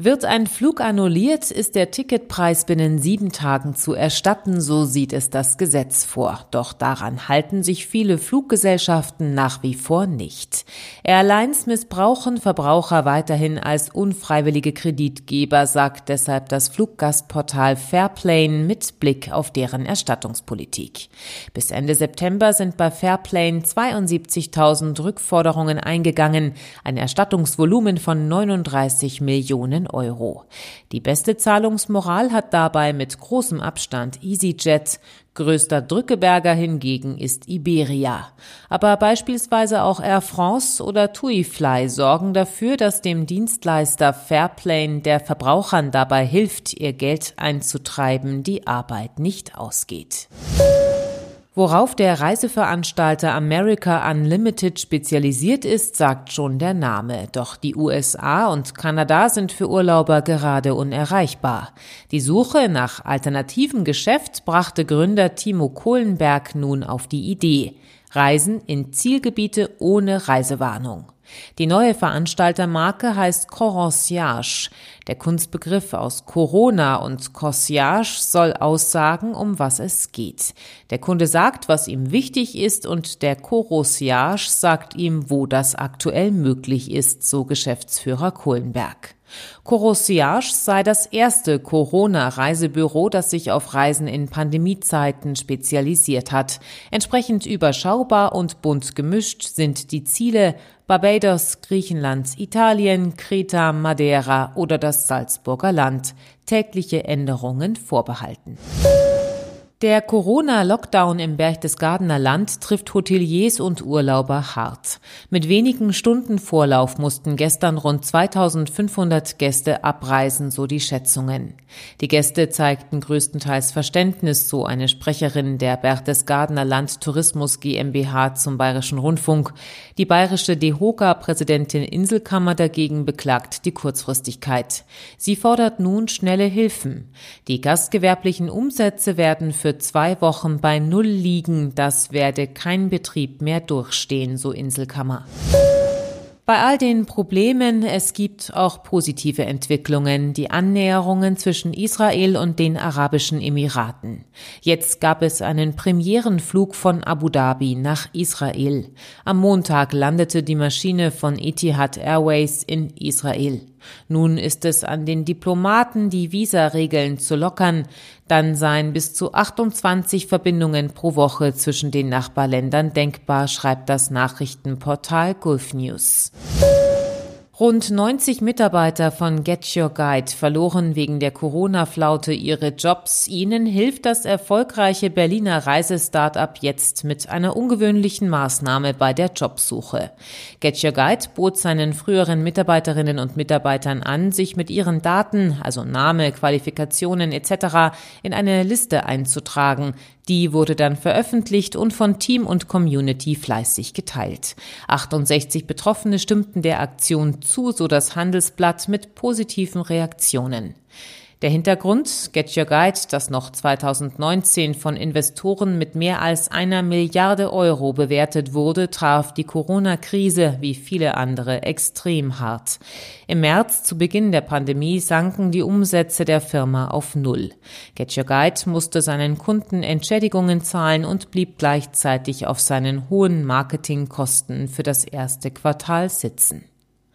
Wird ein Flug annulliert, ist der Ticketpreis binnen sieben Tagen zu erstatten, so sieht es das Gesetz vor. Doch daran halten sich viele Fluggesellschaften nach wie vor nicht. Airlines missbrauchen Verbraucher weiterhin als unfreiwillige Kreditgeber, sagt deshalb das Fluggastportal Fairplane mit Blick auf deren Erstattungspolitik. Bis Ende September sind bei Fairplane 72.000 Rückforderungen eingegangen, ein Erstattungsvolumen von 39 Millionen Euro. Die beste Zahlungsmoral hat dabei mit großem Abstand EasyJet, größter Drückeberger hingegen ist Iberia. Aber beispielsweise auch Air France oder TuiFly sorgen dafür, dass dem Dienstleister Fairplane der Verbrauchern dabei hilft, ihr Geld einzutreiben, die Arbeit nicht ausgeht. Worauf der Reiseveranstalter America Unlimited spezialisiert ist, sagt schon der Name. Doch die USA und Kanada sind für Urlauber gerade unerreichbar. Die Suche nach alternativen Geschäft brachte Gründer Timo Kohlenberg nun auf die Idee. Reisen in Zielgebiete ohne Reisewarnung. Die neue Veranstaltermarke heißt Coronciage. Der Kunstbegriff aus Corona und Corsage soll aussagen, um was es geht. Der Kunde sagt, was ihm wichtig ist und der Coronciage sagt ihm, wo das aktuell möglich ist, so Geschäftsführer Kohlenberg. Corosiage sei das erste Corona-Reisebüro, das sich auf Reisen in Pandemiezeiten spezialisiert hat. Entsprechend überschaubar und bunt gemischt sind die Ziele Barbados, Griechenland, Italien, Kreta, Madeira oder das Salzburger Land. Tägliche Änderungen vorbehalten. Der Corona-Lockdown im Berchtesgadener Land trifft Hoteliers und Urlauber hart. Mit wenigen Stunden Vorlauf mussten gestern rund 2500 Gäste abreisen, so die Schätzungen. Die Gäste zeigten größtenteils Verständnis, so eine Sprecherin der Berchtesgadener Land Tourismus GmbH zum Bayerischen Rundfunk. Die bayerische DEHOGA-Präsidentin Inselkammer dagegen beklagt die Kurzfristigkeit. Sie fordert nun schnelle Hilfen. Die gastgewerblichen Umsätze werden für für zwei Wochen bei Null liegen, das werde kein Betrieb mehr durchstehen, so Inselkammer. Bei all den Problemen, es gibt auch positive Entwicklungen, die Annäherungen zwischen Israel und den Arabischen Emiraten. Jetzt gab es einen Premierenflug von Abu Dhabi nach Israel. Am Montag landete die Maschine von Etihad Airways in Israel. Nun ist es an den Diplomaten, die Visaregeln zu lockern. Dann seien bis zu 28 Verbindungen pro Woche zwischen den Nachbarländern denkbar, schreibt das Nachrichtenportal Gulf News. Rund 90 Mitarbeiter von Get Your Guide verloren wegen der Corona-Flaute ihre Jobs. Ihnen hilft das erfolgreiche Berliner Reisestartup jetzt mit einer ungewöhnlichen Maßnahme bei der Jobsuche. Get Your Guide bot seinen früheren Mitarbeiterinnen und Mitarbeitern an, sich mit ihren Daten, also Name, Qualifikationen etc., in eine Liste einzutragen. Die wurde dann veröffentlicht und von Team und Community fleißig geteilt. 68 Betroffene stimmten der Aktion zu, so das Handelsblatt mit positiven Reaktionen. Der Hintergrund, Get Your Guide, das noch 2019 von Investoren mit mehr als einer Milliarde Euro bewertet wurde, traf die Corona-Krise wie viele andere extrem hart. Im März, zu Beginn der Pandemie, sanken die Umsätze der Firma auf Null. Get Your Guide musste seinen Kunden Entschädigungen zahlen und blieb gleichzeitig auf seinen hohen Marketingkosten für das erste Quartal sitzen.